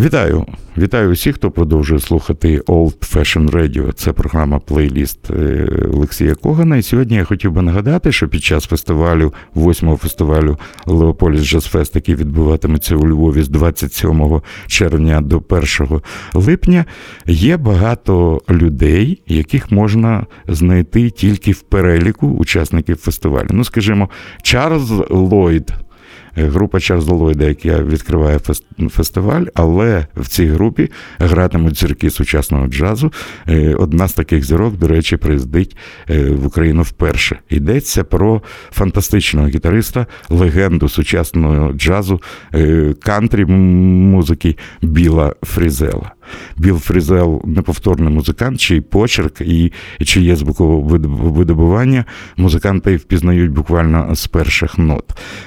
Вітаю! Вітаю усіх, хто продовжує слухати Old Fashion Radio. Це програма плейліст е, Олексія Когана. І сьогодні я хотів би нагадати, що під час фестивалю, восьмого фестивалю Леополіс Джазфест, який відбуватиметься у Львові з 27 червня до 1 липня, є багато людей, яких можна знайти тільки в переліку учасників фестивалю. Ну, скажімо, Чарльз Ллойд – група Чарльза Ллойда, яка відкриває фестиваль, але в цій групі гратимуть зірки сучасного джазу. Е, одна з таких зірок, до речі, приїздить е, в Україну вперше. Йдеться про фантастичного гітариста, легенду сучасного джазу, кантрі музики Біла Фрізела. Біл Фрізел неповторний музикант, чий почерк і чиє звукове видобування музиканти впізнають буквально з перших нот.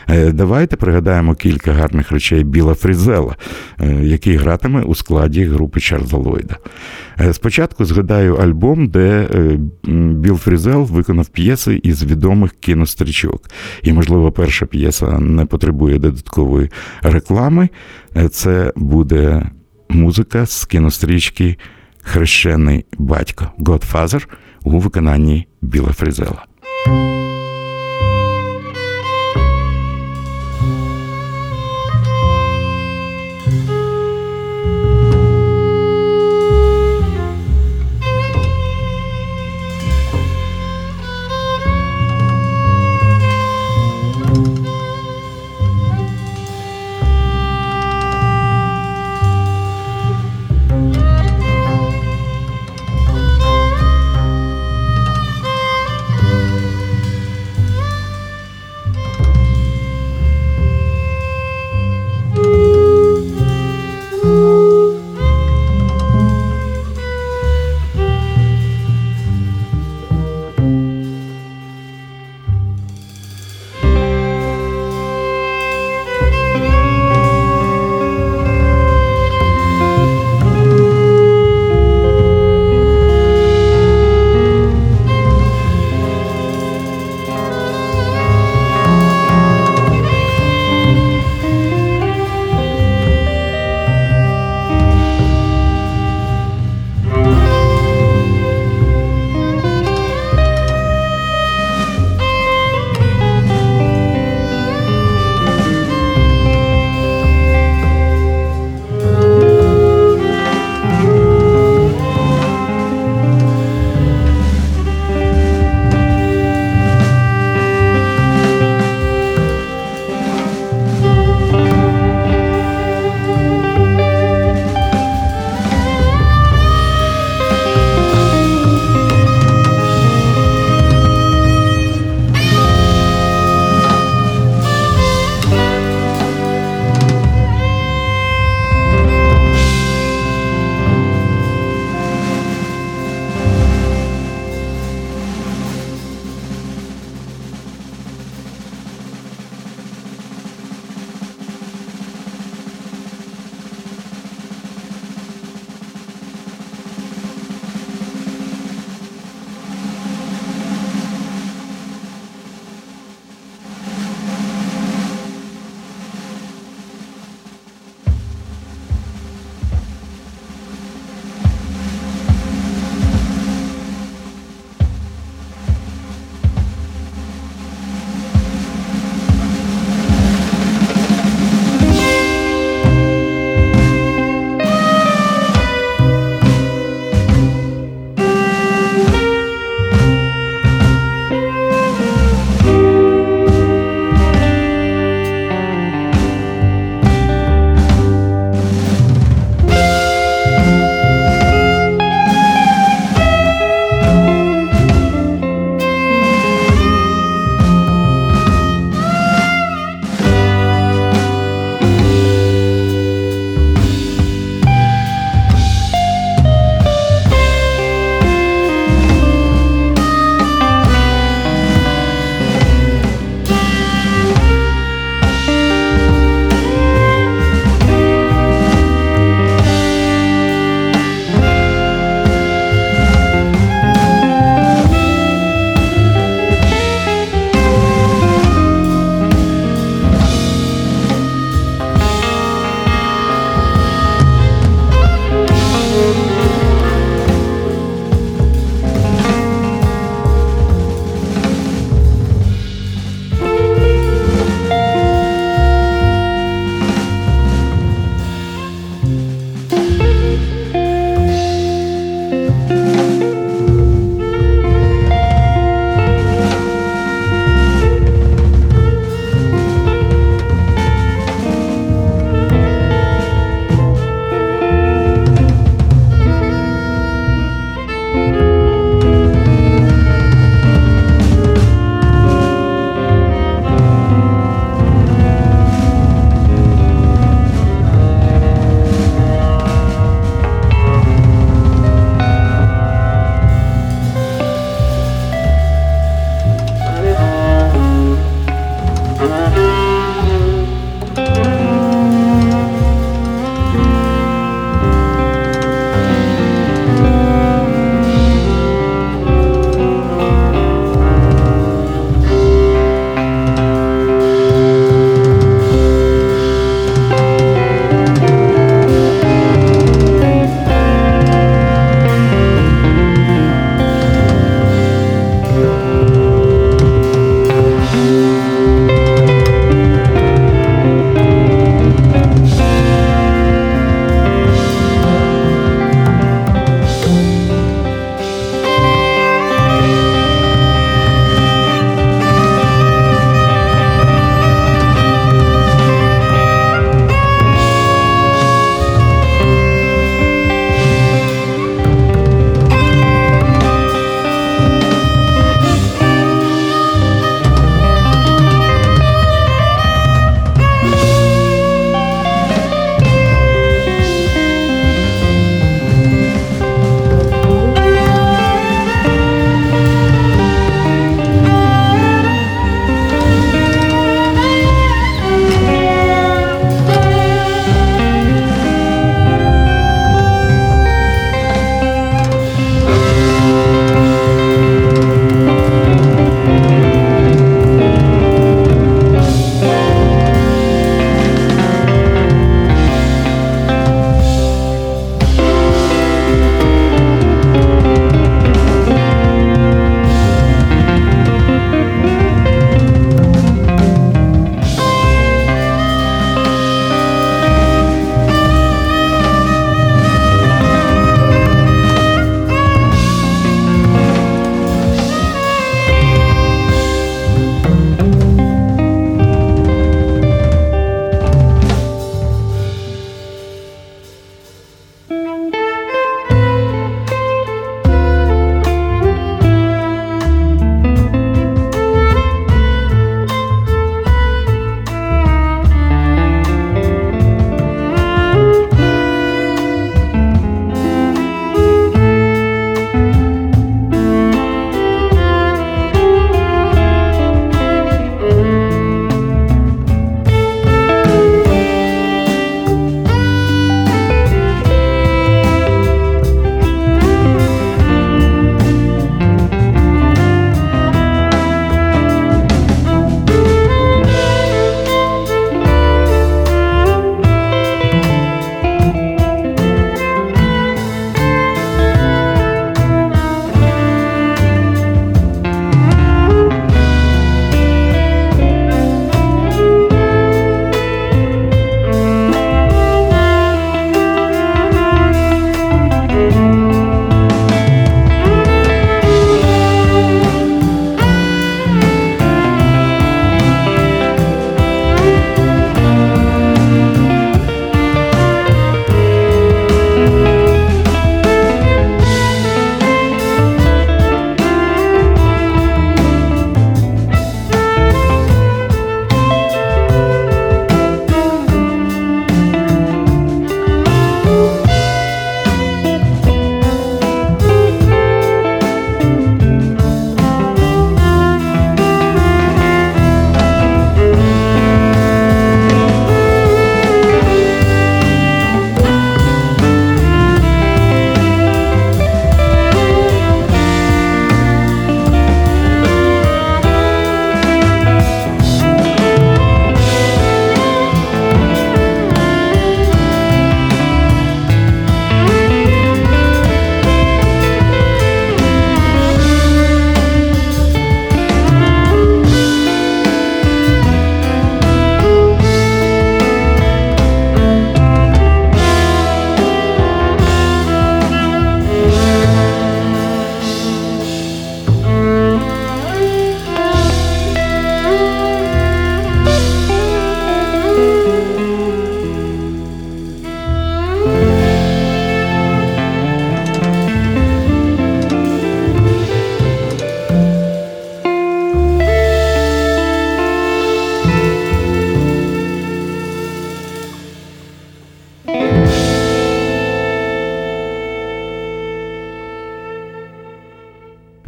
Е, давайте пригадаємо кілька гарних речей Біла Фрізела, е, який гратиме у складі групи Чарльза Ллойда. Е, спочатку згадаю альбом, де Біл Фрізел виконав п'єси із відомих кінострічок. І, можливо, перша п'єса не потребує додаткової реклами. Це буде музика з кінострічки Хрещений батько Godfather у виконанні Біла Фрізела.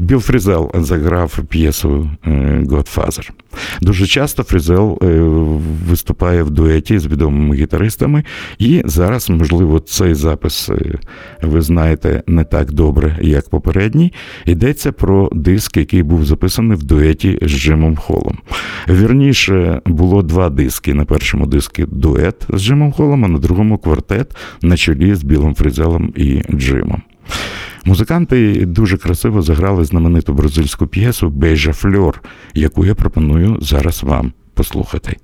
Біл Фрізел заграв п'єсу е, Godfather. Дуже часто Фрізел е, виступає в дуеті з відомими гітаристами, і зараз, можливо, цей запис е, ви знаєте не так добре, як попередній. Йдеться про диск, який був записаний в дуеті з Джимом Холлом. Вірніше було два диски. На першому диску дует з Джимом Холлом, а на другому квартет на чолі з Білом Фрізелом і Джимом. Музиканти дуже красиво заграли знамениту бразильську п'єсу Бейжа Фльор, яку я пропоную зараз вам послухати.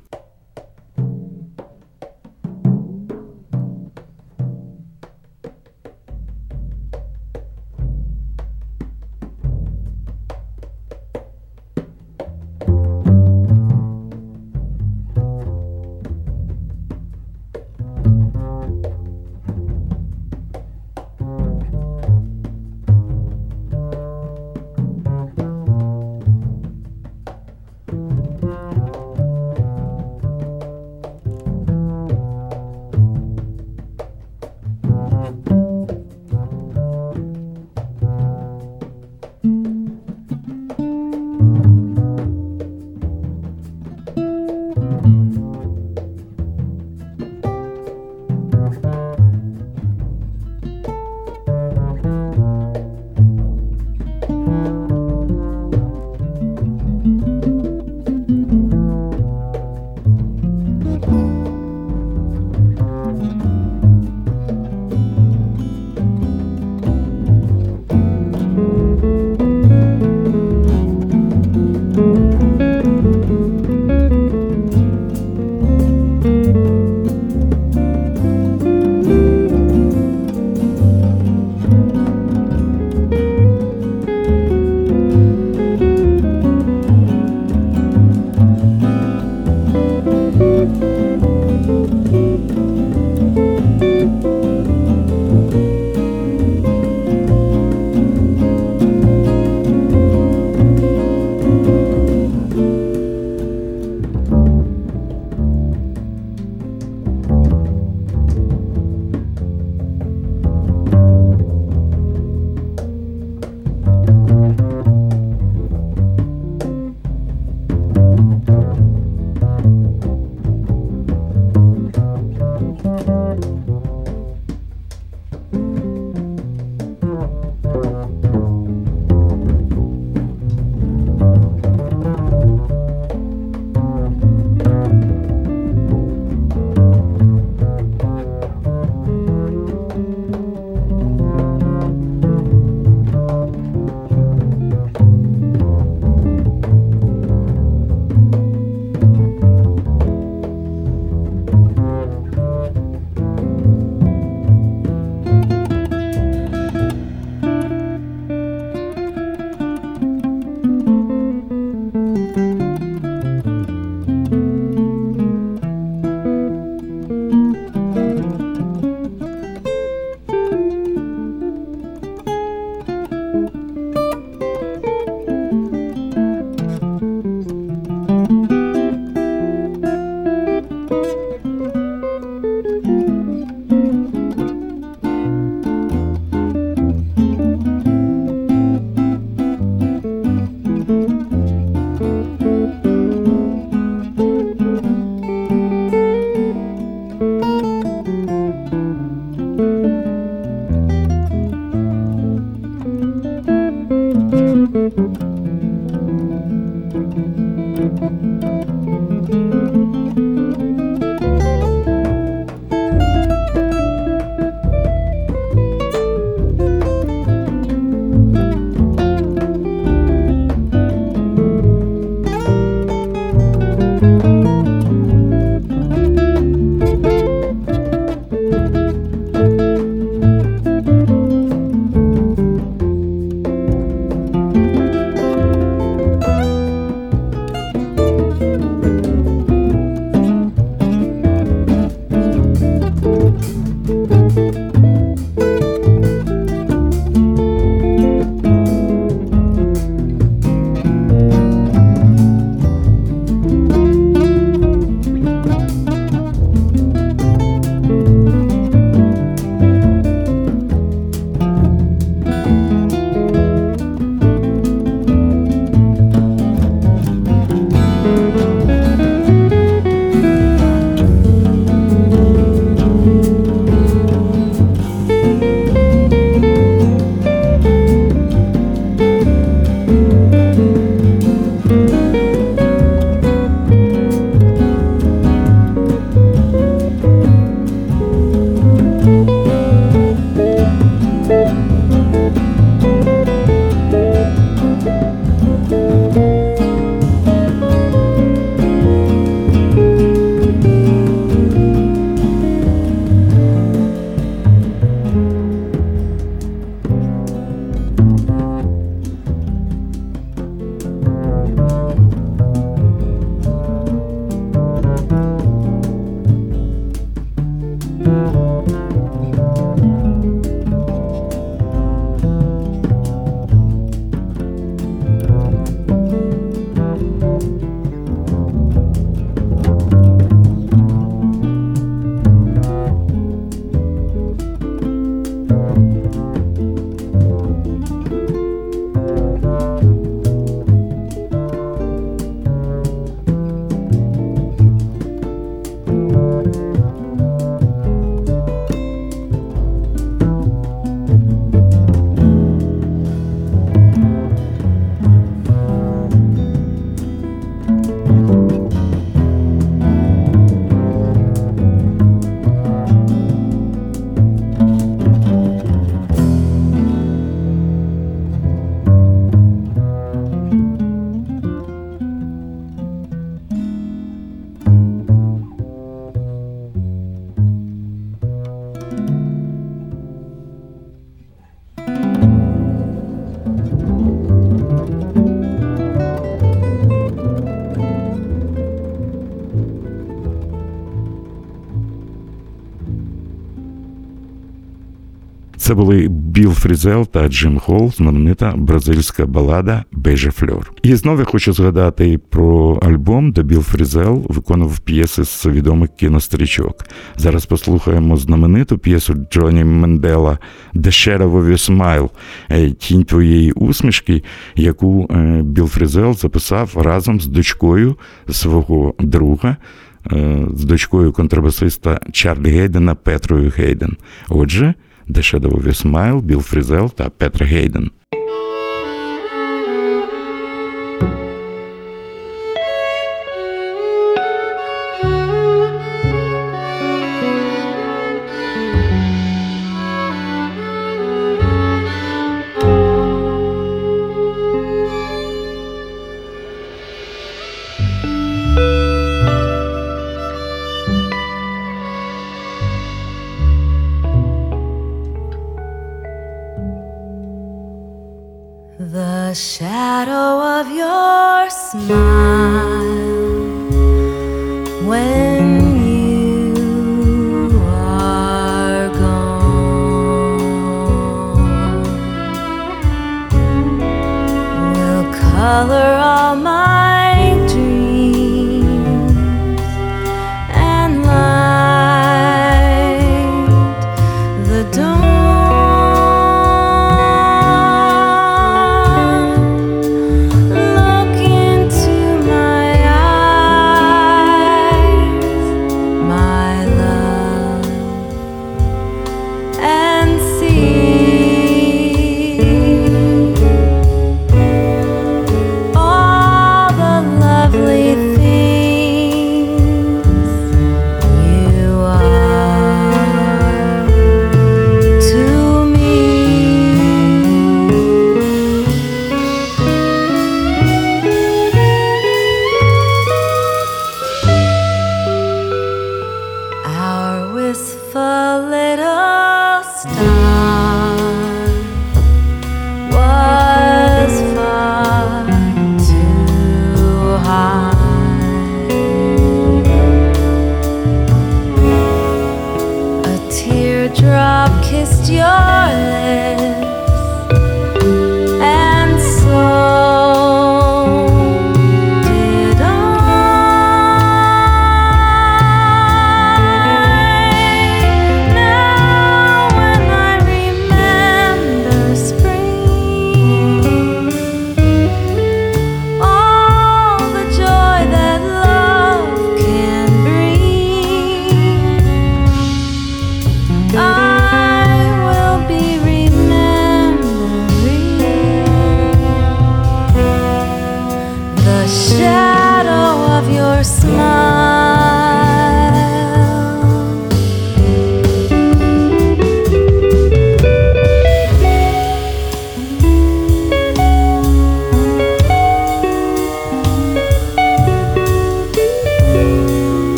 Це були Біл Фрізел та Джим Холл, знаменита бразильська балада Beija-Flor. І знову я хочу згадати про альбом, де Біл Фрізел виконував п'єси з відомих кінострічок. Зараз послухаємо знамениту п'єсу Джоні Мендела «The Shadow of Your Smile» Тінь твоєї усмішки, яку е, Біл Фрізел записав разом з дочкою свого друга. Е, з дочкою контрабасиста Чарлі Гейдена Петрою Гейден. Отже, The Shadow of Your Smile, Біл Фрізел та Петра Гейден. Color all my smile.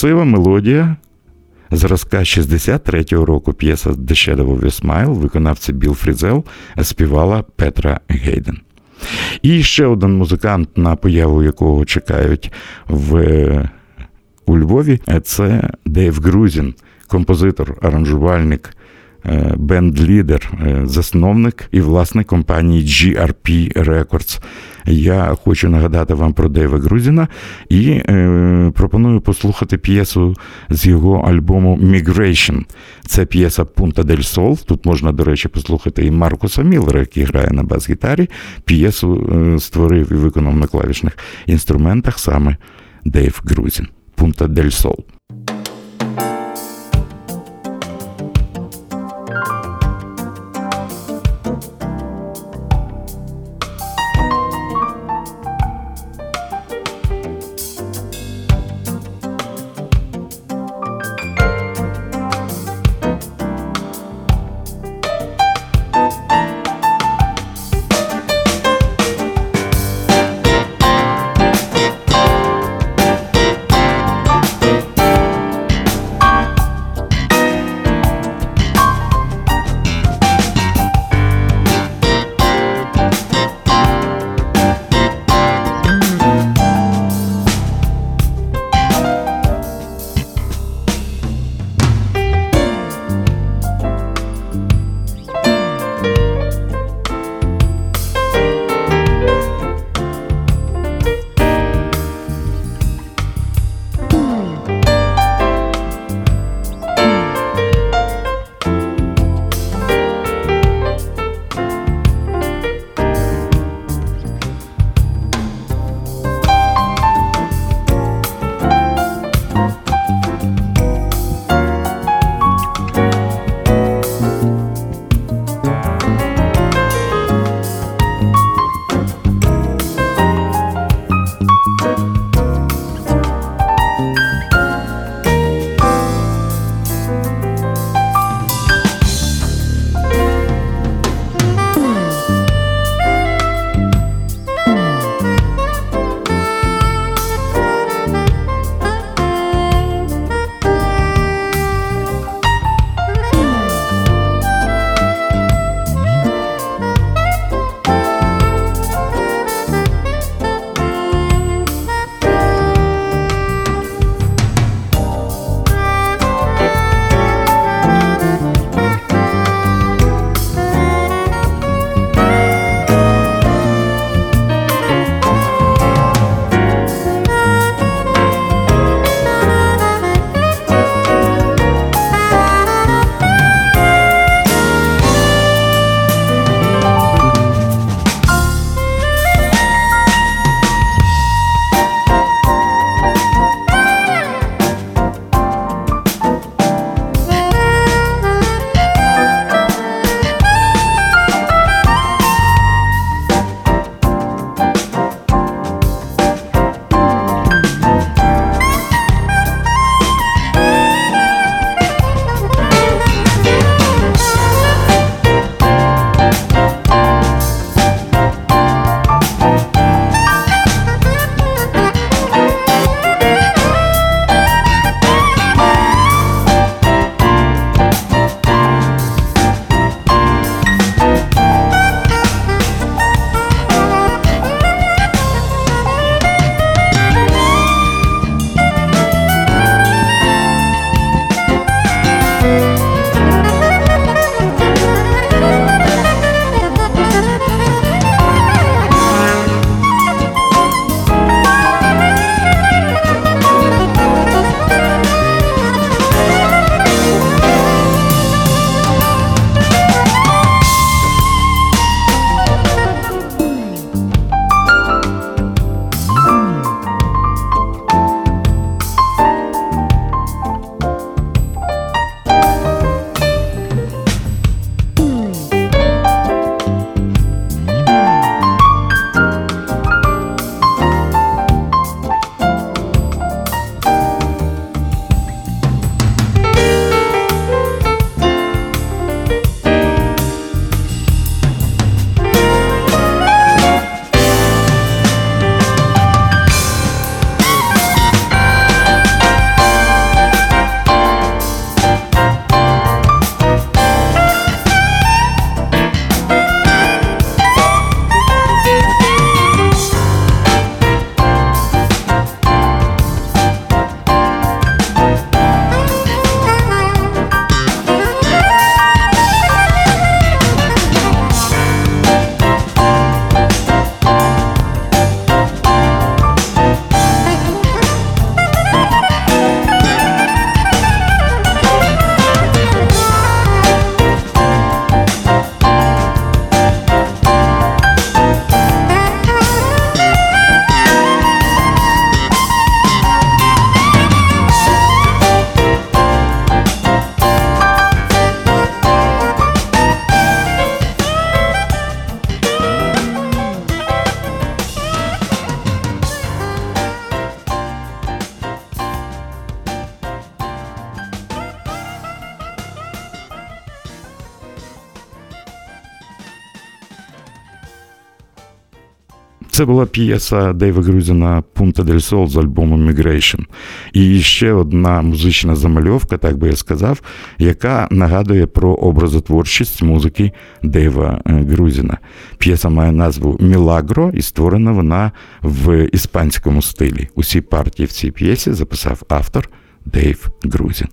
Красива мелодія зразка 63-го року п'єса The Shadow of a Smile, виконавця Біл Фрізел, співала Петра Гейден. І ще один музикант, на появу якого чекають в, у Львові, це Дейв Грузін, композитор, аранжувальник, бенд-лідер, е, засновник і власник компанії GRP Records. Я хочу нагадати вам про Дейва Грузіна і е, пропоную послухати п'єсу з його альбому Migration. Це п'єса Punta del Sol. Тут можна, до речі, послухати і Маркуса Міллера, який грає на бас-гітарі. П'єсу е, створив і виконав на клавішних інструментах саме Дейв Грузін. Punta del Sol. Це була п'єса Дейва Грузіна Пунта дель Сол з альбому Migration. І ще одна музична замальовка, так би я сказав, яка нагадує про образотворчість музики Дейва е, Грузіна. П'єса має назву Мілагро, і створена вона в іспанському стилі. Усі партії в цій п'єсі записав автор Дейв Грузін.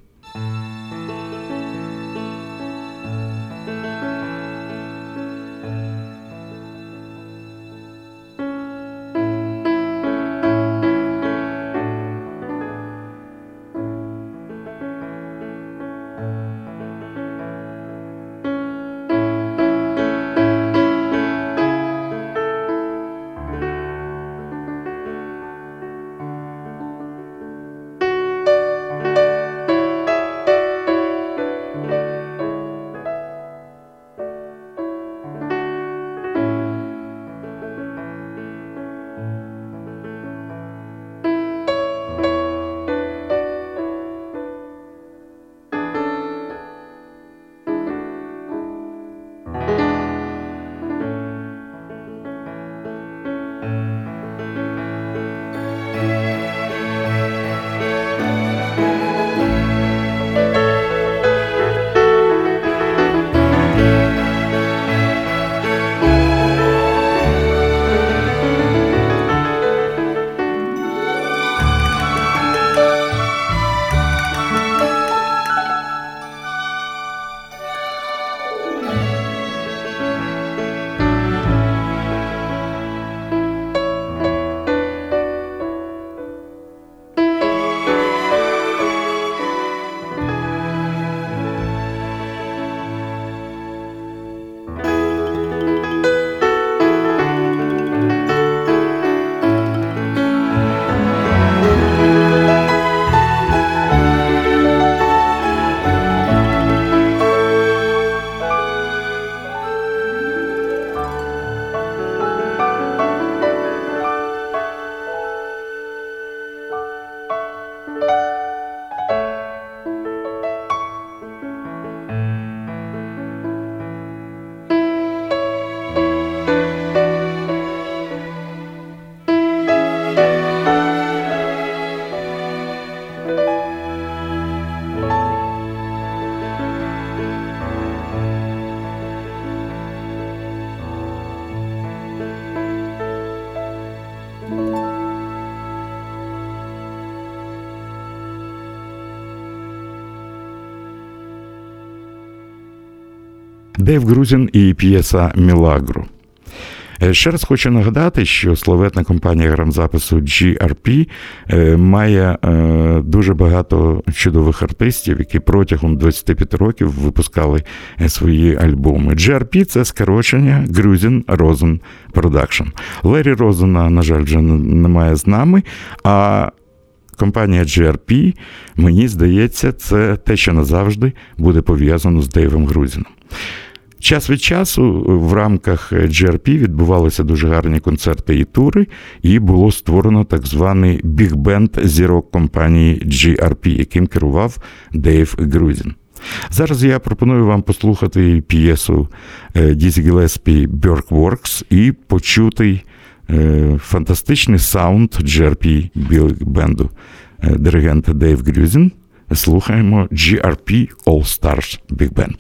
Дейв Грузін і п'єса Milagro. Е, ще раз хочу нагадати, що славетна компанія грамзапису GRP е, має е, дуже багато чудових артистів, які протягом 25 років випускали свої альбоми. GRP – це скорочення Грузін Розен Production. Лері Розена, на жаль, вже немає з нами. а Компанія GRP, мені здається, це те, що назавжди буде пов'язано з Дейвом Грузіном. Час від часу в рамках GRP відбувалися дуже гарні концерти і тури, і було створено так званий біг-бенд зірок компанії GRP, яким керував Дейв Грусін. Зараз я пропоную вам послухати п'єсу Дізі Гілеспі Works і почути фантастичний саунд GRP біг-бенду диригента Дейв Грусін. Слухаємо GRP All Stars Big Band.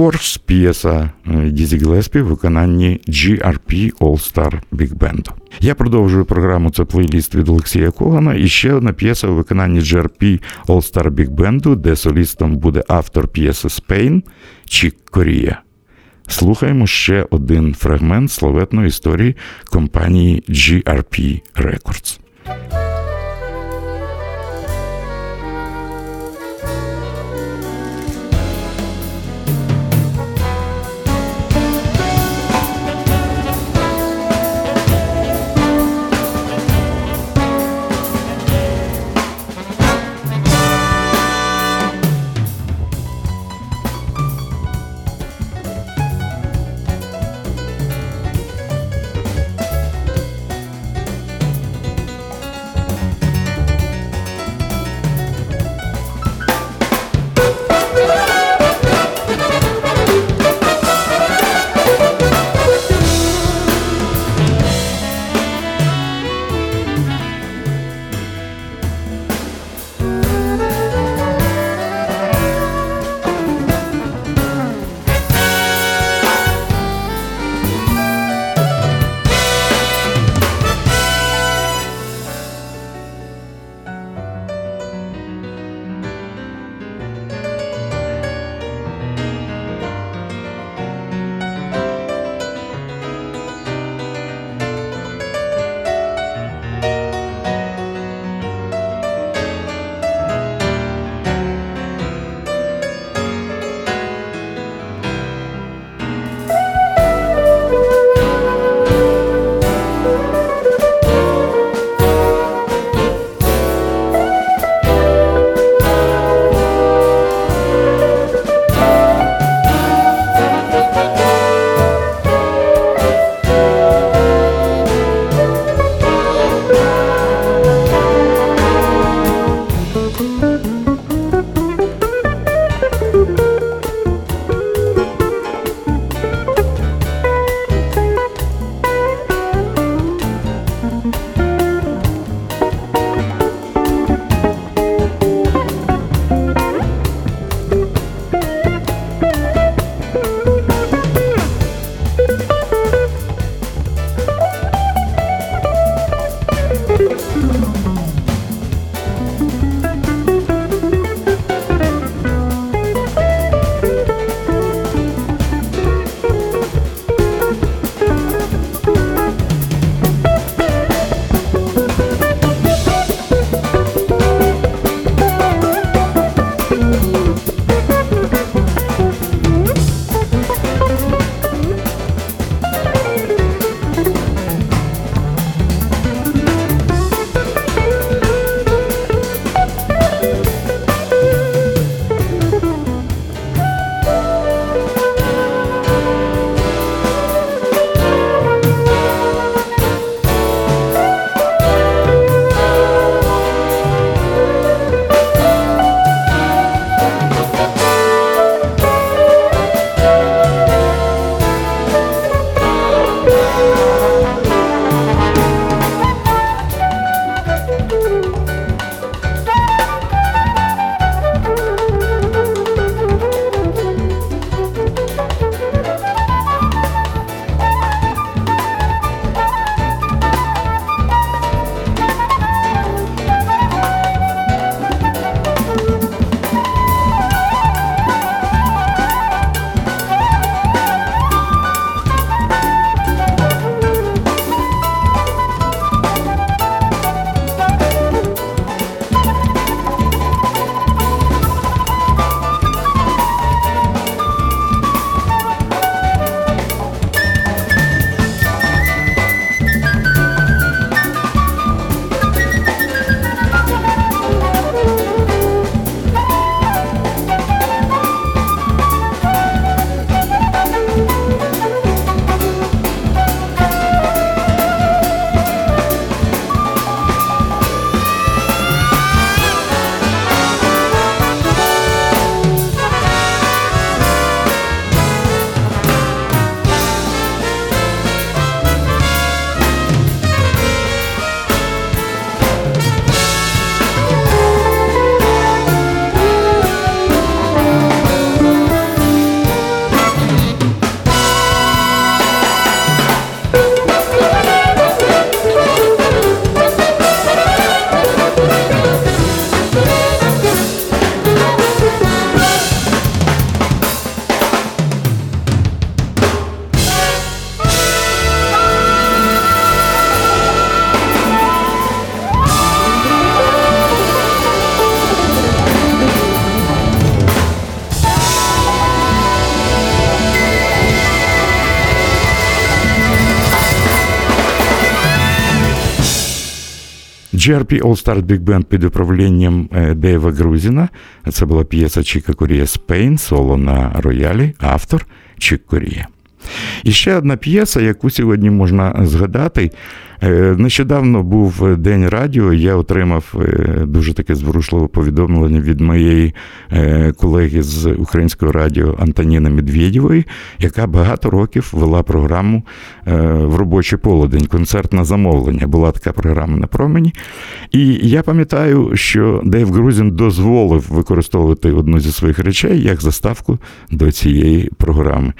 Birks' Works п'єса е, Дізі Гіллеспі в виконанні GRP All Star Big Band. Я продовжую програму. Це плейліст від Олексія Когана. І ще одна п'єса у виконанні GRP All Star Big Band, де солістом буде автор п'єси Spain Чік Корія. Слухаємо ще один фрагмент славетної історії компанії GRP Records. GRP All Star Big Band під управлінням е, Дейва Грузіна. Це була п'єса Чіка Корія Спейн, соло на роялі, автор Чік Корія. І ще одна п'єса, яку сьогодні можна згадати. Е, нещодавно був День радіо, я отримав е, дуже таке зворушливе повідомлення від моєї е, колеги з українського радіо Антоніни Медведєвої, яка багато років вела програму в робочий полудень, концерт на замовлення. Була така програма на промені. І я пам'ятаю, що Дейв Грузін дозволив використовувати одну зі своїх речей як заставку до цієї програми.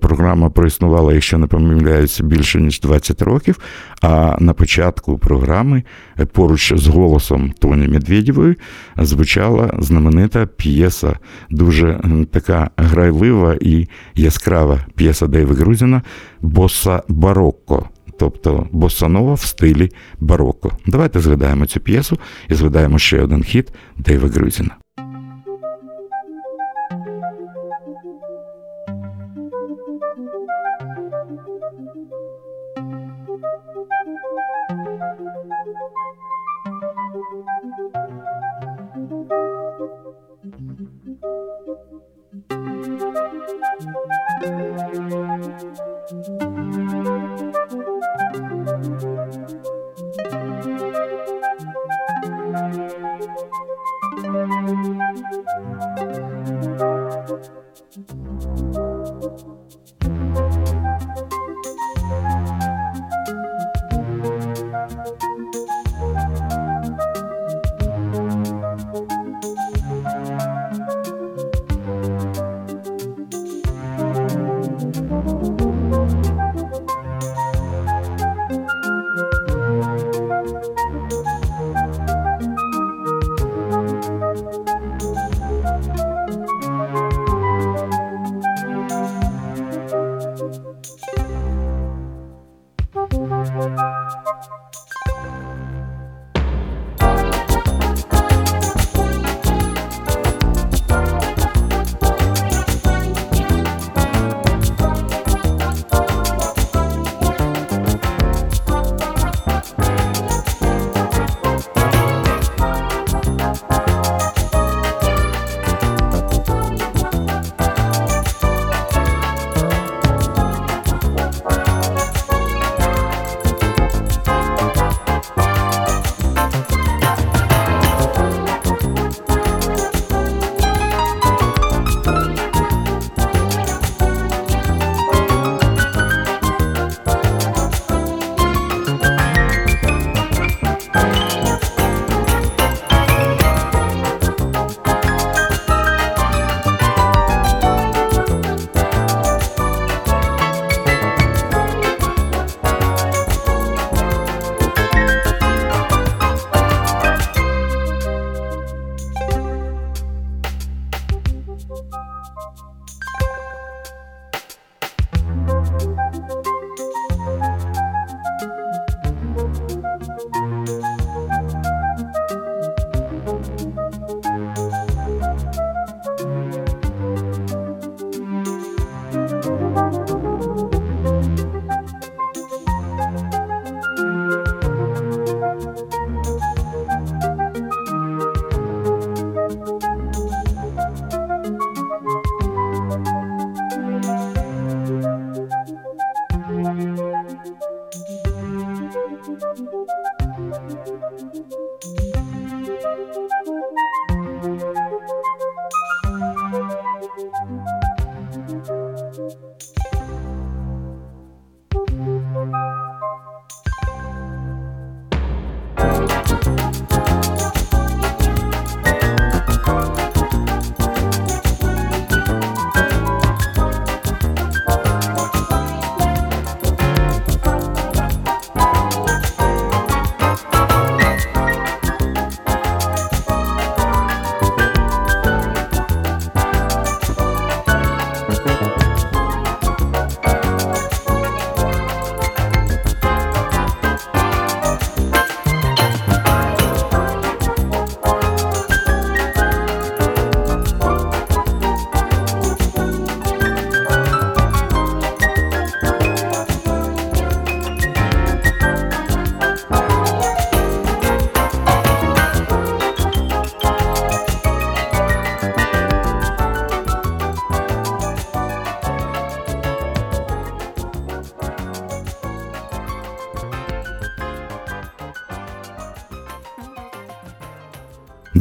Програма проіснувала, якщо не помиляюся, більше ніж 20 років. А на початку програми е, поруч з голосом Тоні Медведєвої звучала знаменита п'єса, дуже така грайлива і яскрава п'єса Дейва Грузіна Боса Барокко. Тобто босанова в стилі бароко. Давайте згадаємо цю п'єсу і згадаємо ще один хіт Дейва Грузіна.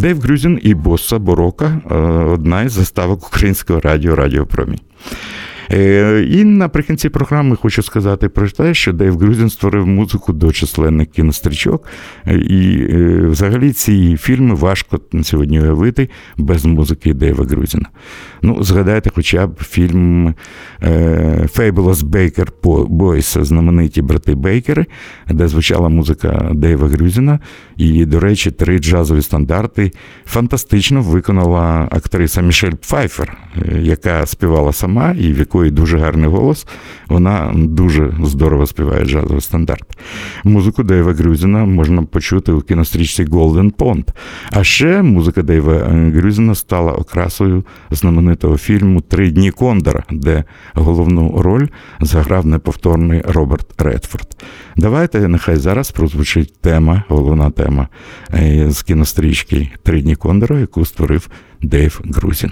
Дейв Грюзін і Боса Борока е, одна із заставок українського радіо Радіо Промінь. Е, І наприкінці програми хочу сказати про те, що Дейв Грузін створив музику до численних кінострічок. Е, І е, взагалі ці фільми важко сьогодні уявити без музики Дейва Грузіна. Ну, згадайте хоча б фільм е, Fabulous Baker знамениті брати Бейкери, де звучала музика Дейва Грузіна. І, до речі, три джазові стандарти фантастично виконала актриса Мішель Пфайфер, е, яка співала сама і в якої дуже гарний голос. Вона дуже здорово співає джазовий стандарт. Музику Дейва Грузіна можна почути у кінострічці Golden Pond. А ще музика Дейва Грузіна стала окрасою знаменитого фільму Три дні Кондора, де головну роль заграв неповторний Роберт Редфорд. Давайте нехай зараз прозвучить тема, головна тема е, з кінострічки Три дні Кондора, яку створив Дейв Грузін.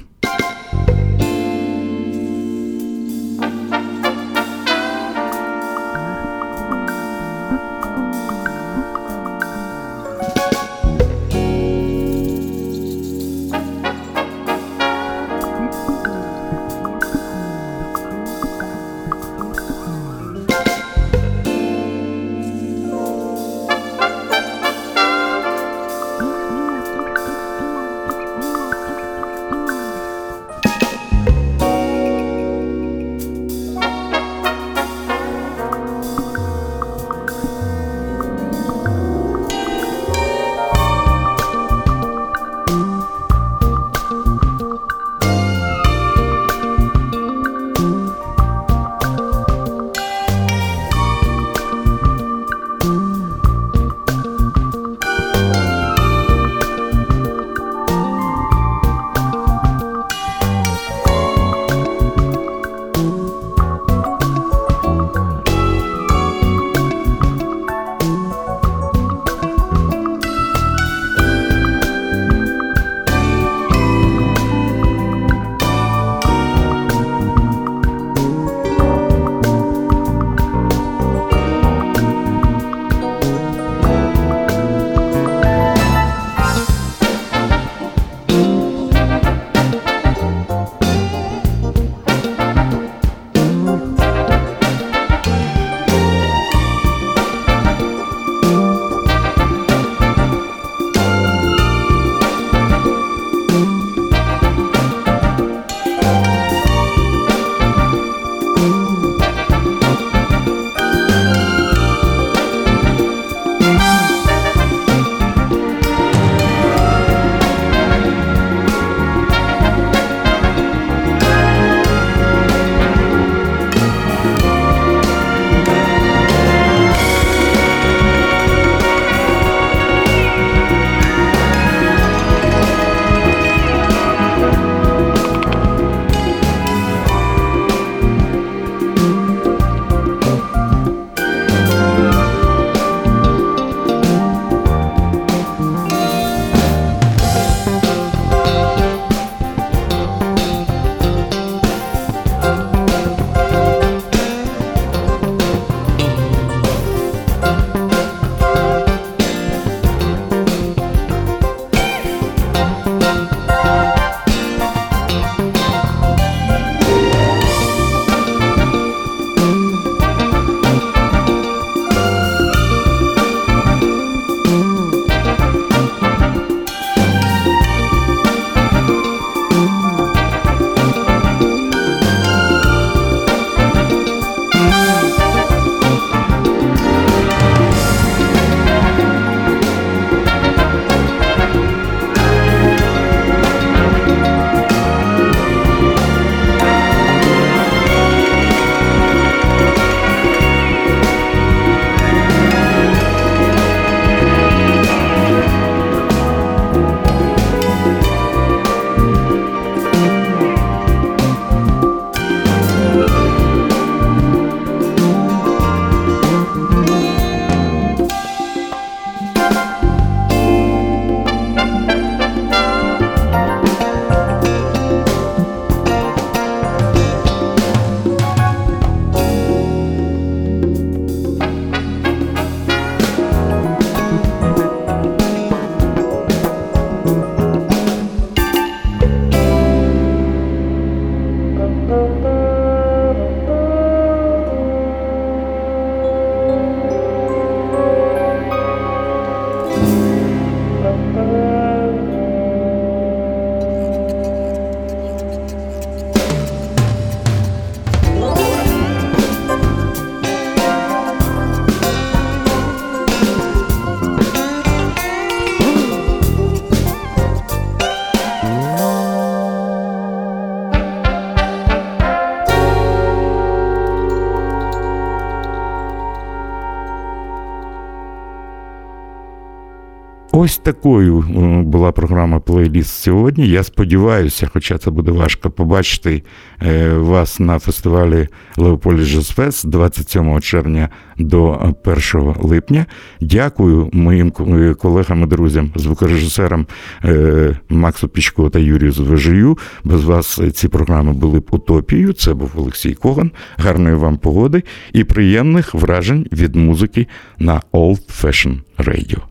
Такою е, була програма плейліст сьогодні. Я сподіваюся, хоча це буде важко побачити е, вас на фестивалі Леополі Джаз 27 червня до 1 липня. Дякую моїм е, колегам і друзям, звукорежисерам Максу Пічко та Юрію Звежию. Без вас ці програми були б утопією. Це був Олексій Коган. Гарної вам погоди і приємних вражень від музики на Old Fashion Radio.